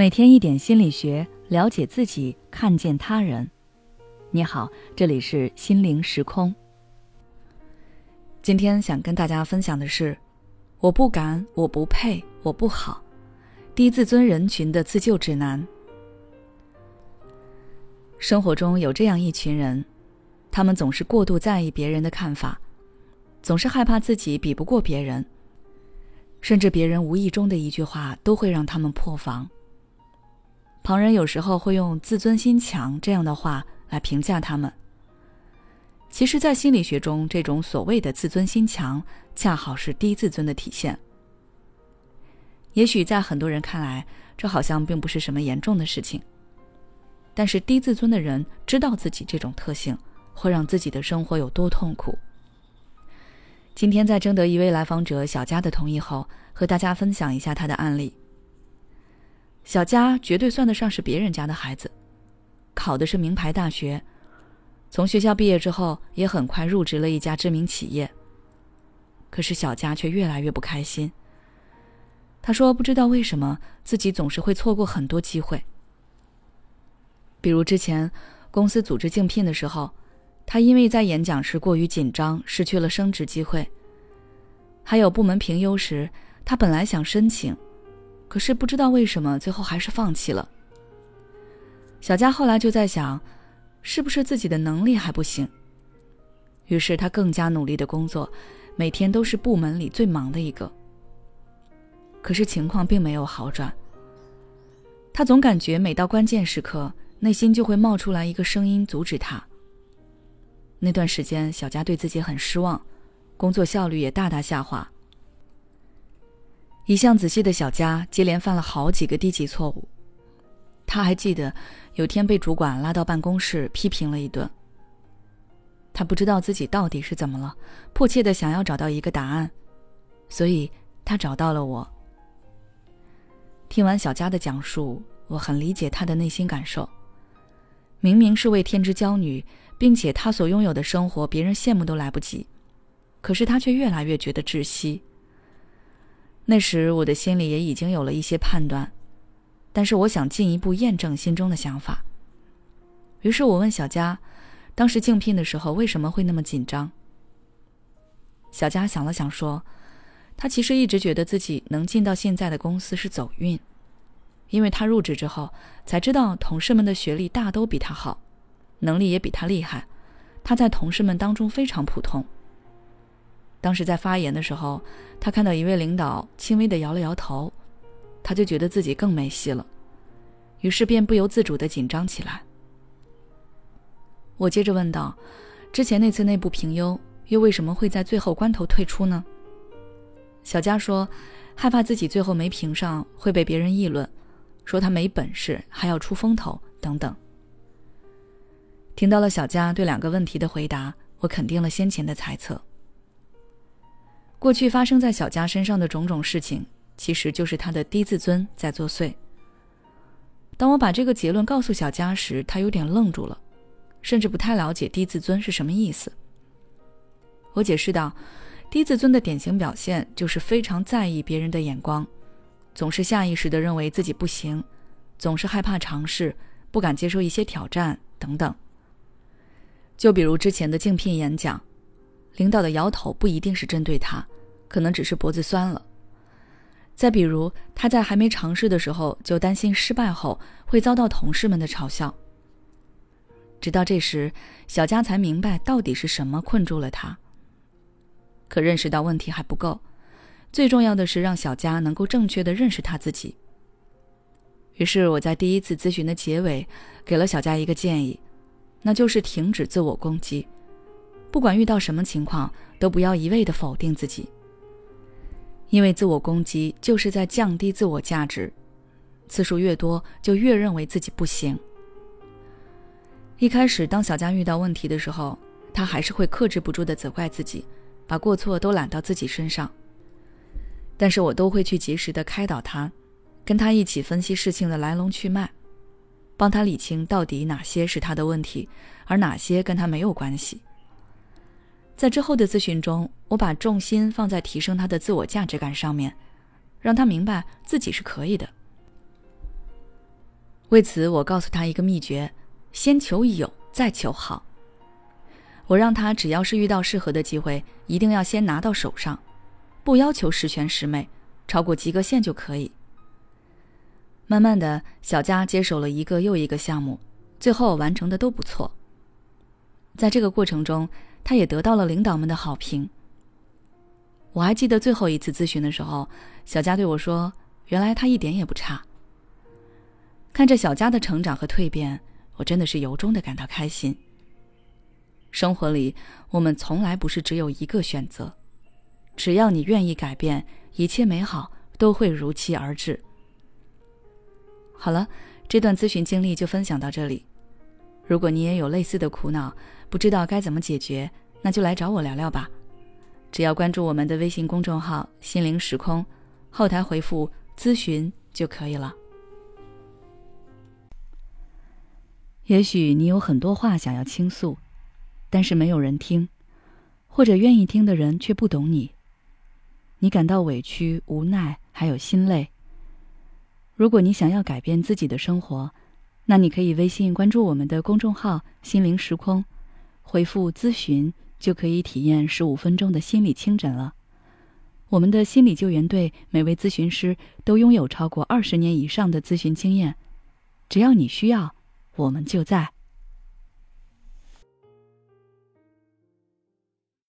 每天一点心理学，了解自己，看见他人。你好，这里是心灵时空。今天想跟大家分享的是：我不敢，我不配，我不好。低自尊人群的自救指南。生活中有这样一群人，他们总是过度在意别人的看法，总是害怕自己比不过别人，甚至别人无意中的一句话都会让他们破防。旁人有时候会用“自尊心强”这样的话来评价他们。其实，在心理学中，这种所谓的“自尊心强”恰好是低自尊的体现。也许在很多人看来，这好像并不是什么严重的事情。但是，低自尊的人知道自己这种特性会让自己的生活有多痛苦。今天在征得一位来访者小佳的同意后，和大家分享一下他的案例。小佳绝对算得上是别人家的孩子，考的是名牌大学，从学校毕业之后也很快入职了一家知名企业。可是小佳却越来越不开心。他说：“不知道为什么自己总是会错过很多机会，比如之前公司组织竞聘的时候，他因为在演讲时过于紧张，失去了升职机会。还有部门评优时，他本来想申请。”可是不知道为什么，最后还是放弃了。小佳后来就在想，是不是自己的能力还不行？于是他更加努力的工作，每天都是部门里最忙的一个。可是情况并没有好转。他总感觉每到关键时刻，内心就会冒出来一个声音阻止他。那段时间，小佳对自己很失望，工作效率也大大下滑。一向仔细的小佳接连犯了好几个低级错误，他还记得有天被主管拉到办公室批评了一顿。他不知道自己到底是怎么了，迫切的想要找到一个答案，所以他找到了我。听完小佳的讲述，我很理解他的内心感受。明明是位天之骄女，并且她所拥有的生活别人羡慕都来不及，可是她却越来越觉得窒息。那时我的心里也已经有了一些判断，但是我想进一步验证心中的想法。于是我问小佳，当时竞聘的时候为什么会那么紧张？小佳想了想说，他其实一直觉得自己能进到现在的公司是走运，因为他入职之后才知道同事们的学历大都比他好，能力也比他厉害，他在同事们当中非常普通。当时在发言的时候，他看到一位领导轻微的摇了摇头，他就觉得自己更没戏了，于是便不由自主的紧张起来。我接着问道：“之前那次内部评优，又为什么会在最后关头退出呢？”小佳说：“害怕自己最后没评上会被别人议论，说他没本事还要出风头等等。”听到了小佳对两个问题的回答，我肯定了先前的猜测。过去发生在小佳身上的种种事情，其实就是他的低自尊在作祟。当我把这个结论告诉小佳时，他有点愣住了，甚至不太了解低自尊是什么意思。我解释道，低自尊的典型表现就是非常在意别人的眼光，总是下意识的认为自己不行，总是害怕尝试，不敢接受一些挑战等等。就比如之前的竞聘演讲。领导的摇头不一定是针对他，可能只是脖子酸了。再比如，他在还没尝试的时候就担心失败后会遭到同事们的嘲笑。直到这时，小佳才明白到底是什么困住了他。可认识到问题还不够，最重要的是让小佳能够正确的认识他自己。于是我在第一次咨询的结尾，给了小佳一个建议，那就是停止自我攻击。不管遇到什么情况，都不要一味的否定自己，因为自我攻击就是在降低自我价值，次数越多，就越认为自己不行。一开始，当小佳遇到问题的时候，他还是会克制不住的责怪自己，把过错都揽到自己身上。但是我都会去及时的开导他，跟他一起分析事情的来龙去脉，帮他理清到底哪些是他的问题，而哪些跟他没有关系。在之后的咨询中，我把重心放在提升他的自我价值感上面，让他明白自己是可以的。为此，我告诉他一个秘诀：先求有，再求好。我让他只要是遇到适合的机会，一定要先拿到手上，不要求十全十美，超过及格线就可以。慢慢的，小佳接手了一个又一个项目，最后完成的都不错。在这个过程中，他也得到了领导们的好评。我还记得最后一次咨询的时候，小佳对我说：“原来他一点也不差。”看着小佳的成长和蜕变，我真的是由衷的感到开心。生活里，我们从来不是只有一个选择，只要你愿意改变，一切美好都会如期而至。好了，这段咨询经历就分享到这里。如果你也有类似的苦恼，不知道该怎么解决，那就来找我聊聊吧。只要关注我们的微信公众号“心灵时空”，后台回复“咨询”就可以了。也许你有很多话想要倾诉，但是没有人听，或者愿意听的人却不懂你。你感到委屈、无奈，还有心累。如果你想要改变自己的生活，那你可以微信关注我们的公众号“心灵时空”，回复“咨询”就可以体验十五分钟的心理清诊了。我们的心理救援队每位咨询师都拥有超过二十年以上的咨询经验，只要你需要。我们就在。